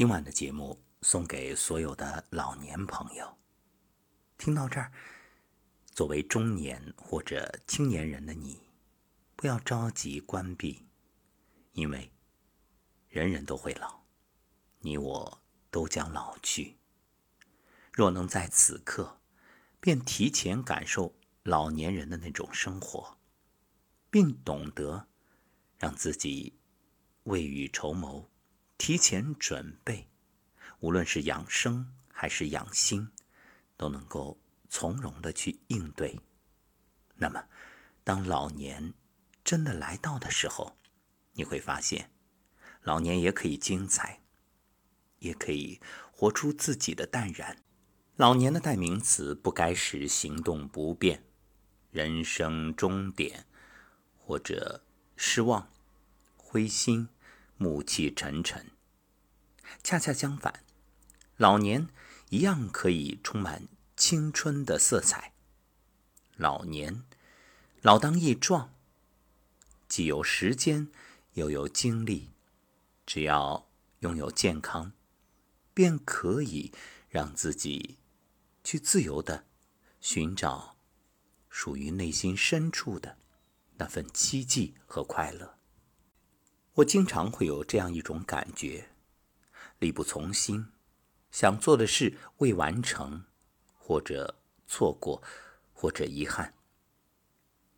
今晚的节目送给所有的老年朋友。听到这儿，作为中年或者青年人的你，不要着急关闭，因为人人都会老，你我都将老去。若能在此刻便提前感受老年人的那种生活，并懂得让自己未雨绸缪。提前准备，无论是养生还是养心，都能够从容的去应对。那么，当老年真的来到的时候，你会发现，老年也可以精彩，也可以活出自己的淡然。老年的代名词不该是行动不便、人生终点，或者失望、灰心。暮气沉沉。恰恰相反，老年一样可以充满青春的色彩。老年，老当益壮，既有时间，又有精力，只要拥有健康，便可以让自己去自由的寻找属于内心深处的那份希冀和快乐。我经常会有这样一种感觉：力不从心，想做的事未完成，或者错过，或者遗憾。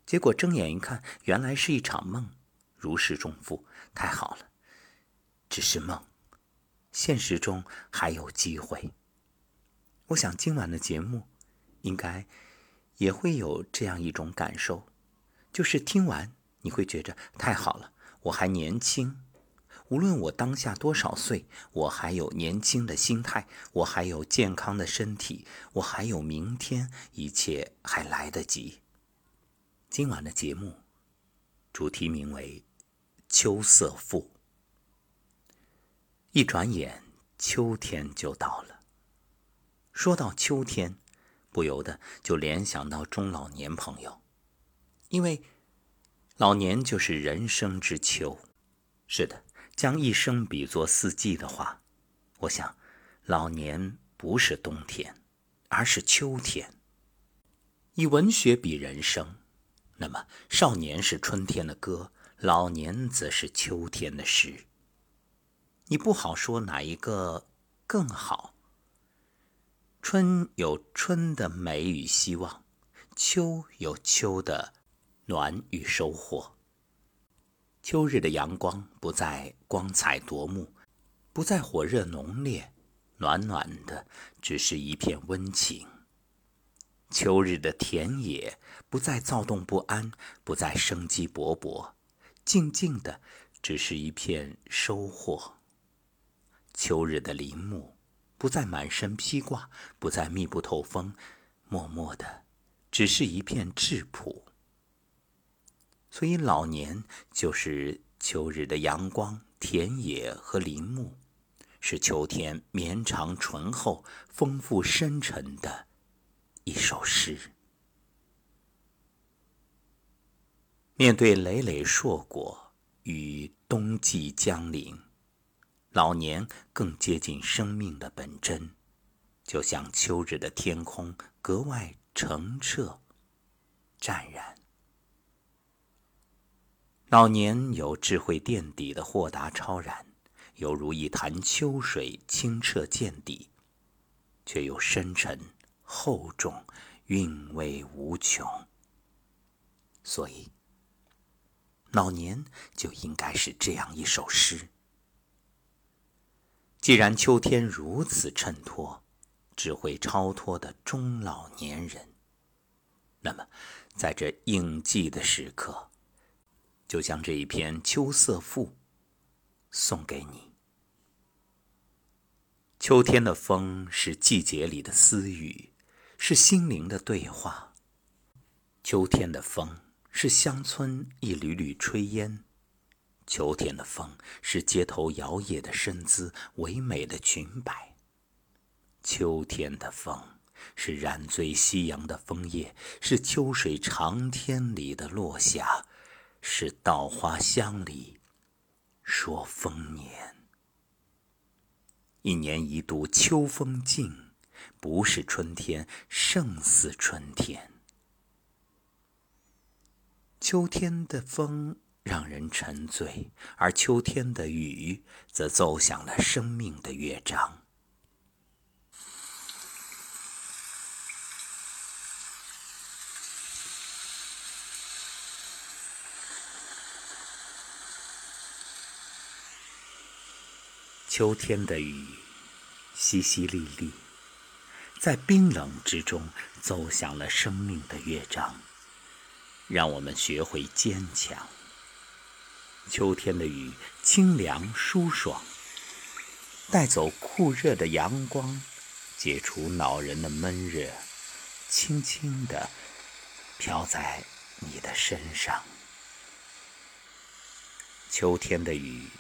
结果睁眼一看，原来是一场梦，如释重负。太好了，只是梦，现实中还有机会。我想今晚的节目，应该也会有这样一种感受，就是听完你会觉着太好了。我还年轻，无论我当下多少岁，我还有年轻的心态，我还有健康的身体，我还有明天，一切还来得及。今晚的节目主题名为《秋色赋》。一转眼，秋天就到了。说到秋天，不由得就联想到中老年朋友，因为。老年就是人生之秋，是的，将一生比作四季的话，我想，老年不是冬天，而是秋天。以文学比人生，那么少年是春天的歌，老年则是秋天的诗。你不好说哪一个更好。春有春的美与希望，秋有秋的。暖与收获。秋日的阳光不再光彩夺目，不再火热浓烈，暖暖的，只是一片温情。秋日的田野不再躁动不安，不再生机勃勃，静静的，只是一片收获。秋日的林木不再满身披挂，不再密不透风，默默的，只是一片质朴。所以，老年就是秋日的阳光、田野和林木，是秋天绵长、醇厚、丰富、深沉的一首诗。面对累累硕果与冬季将临，老年更接近生命的本真，就像秋日的天空格外澄澈、湛然。老年有智慧垫底的豁达超然，犹如一潭秋水清澈见底，却又深沉厚重，韵味无穷。所以，老年就应该是这样一首诗。既然秋天如此衬托智慧超脱的中老年人，那么，在这应季的时刻。就将这一篇《秋色赋》送给你。秋天的风是季节里的私语，是心灵的对话。秋天的风是乡村一缕缕炊烟，秋天的风是街头摇曳的身姿，唯美的裙摆。秋天的风是染醉夕阳的枫叶，是秋水长天里的落霞。是稻花香里说丰年。一年一度秋风劲，不是春天胜似春天。秋天的风让人沉醉，而秋天的雨则奏响了生命的乐章。秋天的雨，淅淅沥沥，在冰冷之中奏响了生命的乐章，让我们学会坚强。秋天的雨清凉舒爽，带走酷热的阳光，解除恼人的闷热，轻轻地飘在你的身上。秋天的雨。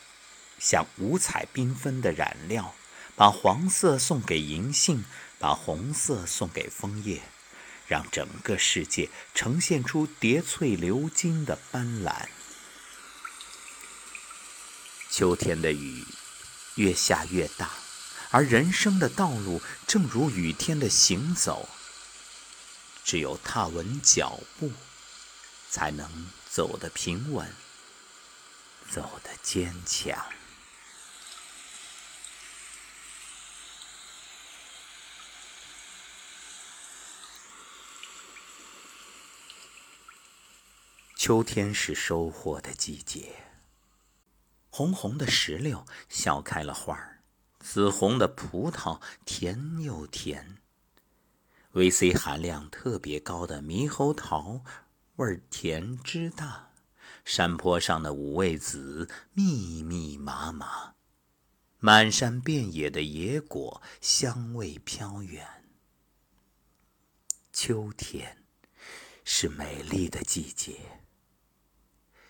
像五彩缤纷的染料，把黄色送给银杏，把红色送给枫叶，让整个世界呈现出叠翠流金的斑斓。秋天的雨越下越大，而人生的道路正如雨天的行走，只有踏稳脚步，才能走得平稳，走得坚强。秋天是收获的季节，红红的石榴笑开了花儿，紫红的葡萄甜又甜，VC 含量特别高的猕猴桃味儿甜汁大，山坡上的五味子密密麻麻，满山遍野的野果香味飘远。秋天是美丽的季节。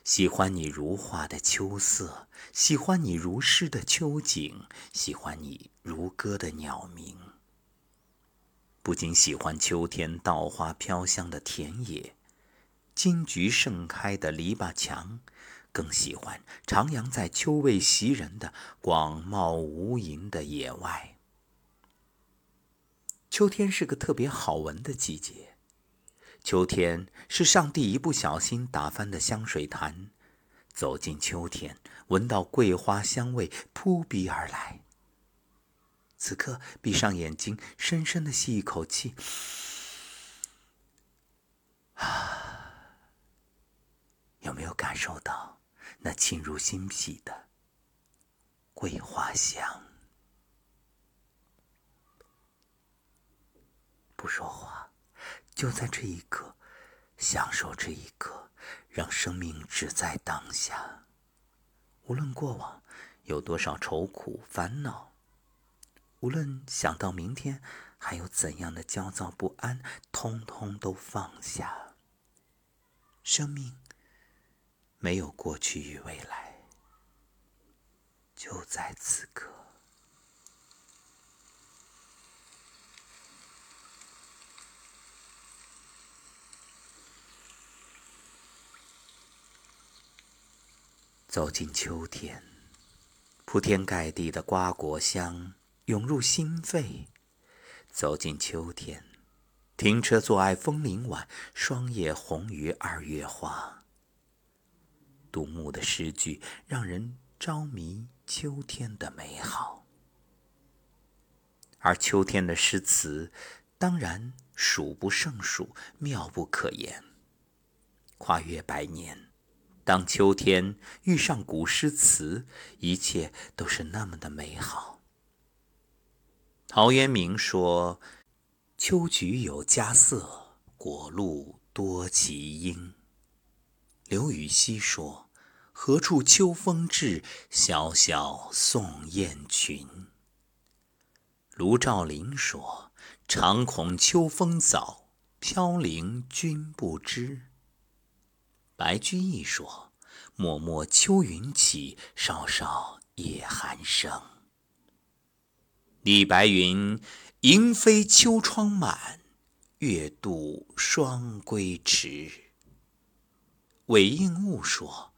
喜欢你如画的秋色，喜欢你如诗的秋景，喜欢你如歌的鸟鸣。不仅喜欢秋天稻花飘香的田野，金菊盛开的篱笆墙，更喜欢徜徉在秋味袭人的广袤无垠的野外。秋天是个特别好闻的季节。秋天是上帝一不小心打翻的香水坛，走进秋天，闻到桂花香味扑鼻而来。此刻，闭上眼睛，深深的吸一口气，啊，有没有感受到那沁入心脾的桂花香？不说话。就在这一刻，享受这一刻，让生命只在当下。无论过往有多少愁苦烦恼，无论想到明天还有怎样的焦躁不安，通通都放下。生命没有过去与未来，就在此刻。走进秋天，铺天盖地的瓜果香涌入心肺。走进秋天，停车坐爱枫林晚，霜叶红于二月花。杜牧的诗句让人着迷秋天的美好，而秋天的诗词当然数不胜数，妙不可言，跨越百年。当秋天遇上古诗词，一切都是那么的美好。陶渊明说：“秋菊有佳色，果露多奇英。”刘禹锡说：“何处秋风至，萧萧送雁群。”卢照邻说：“常恐秋风早，飘零君不知。”白居易说：“漠漠秋云起，稍稍夜寒声。”李白云：“莺飞秋窗满，月度双归迟。”韦应物说：“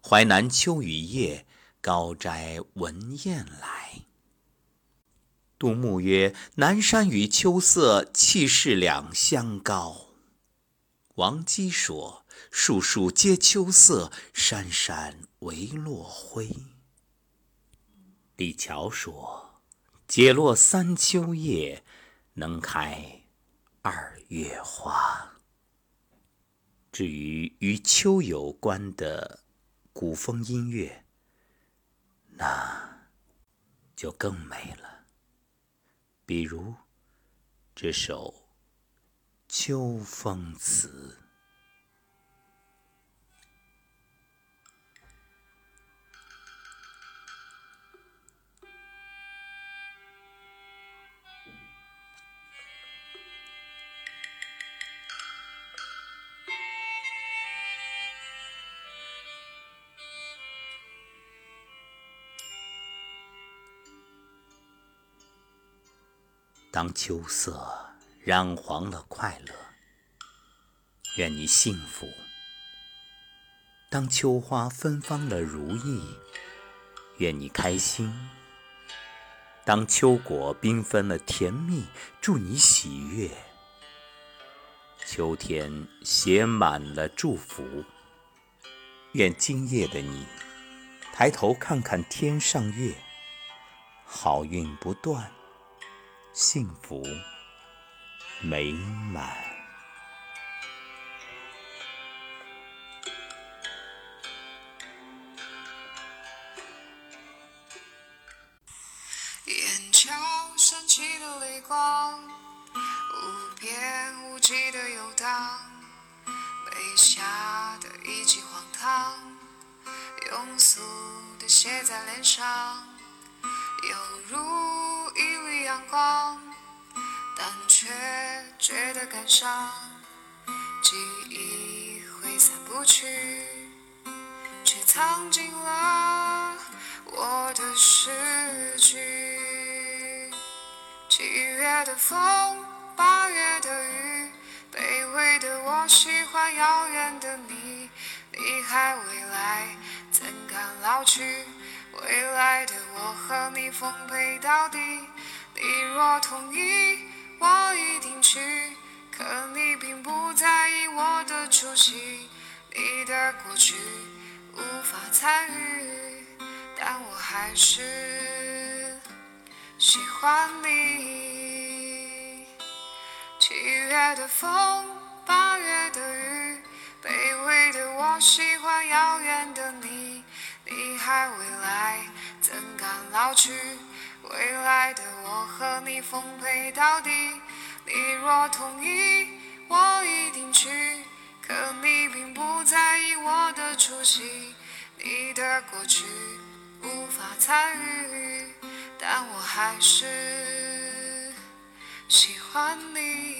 淮南秋雨夜，高斋闻雁来。”杜牧曰：“南山与秋色，气势两相高。”王基说：“树树皆秋色，山山唯落晖。”李峤说：“解落三秋叶，能开二月花。”至于与秋有关的古风音乐，那就更美了。比如这首《秋风词》。当秋色染黄了快乐，愿你幸福；当秋花芬芳了如意，愿你开心；当秋果缤纷了甜蜜，祝你喜悦；秋天写满了祝福，愿今夜的你抬头看看天上月，好运不断。幸福美满。眼角闪起的泪光，无边无际的游荡，背下的一记荒唐，庸俗的写在脸上，犹如。阳光，但却觉得感伤。记忆挥散不去，却藏进了我的诗句。七月的风，八月的雨，卑微的我喜欢遥远的你。你还未来，怎敢老去？未来的我和你奉陪到底。你若同意，我一定去。可你并不在意我的出席，你的过去无法参与，但我还是喜欢你。七月的风，八月的雨，卑微的我喜欢遥远的你。你还未来，怎敢老去？未来的我和你奉陪到底，你若同意，我一定去。可你并不在意我的出席，你的过去无法参与，但我还是喜欢你。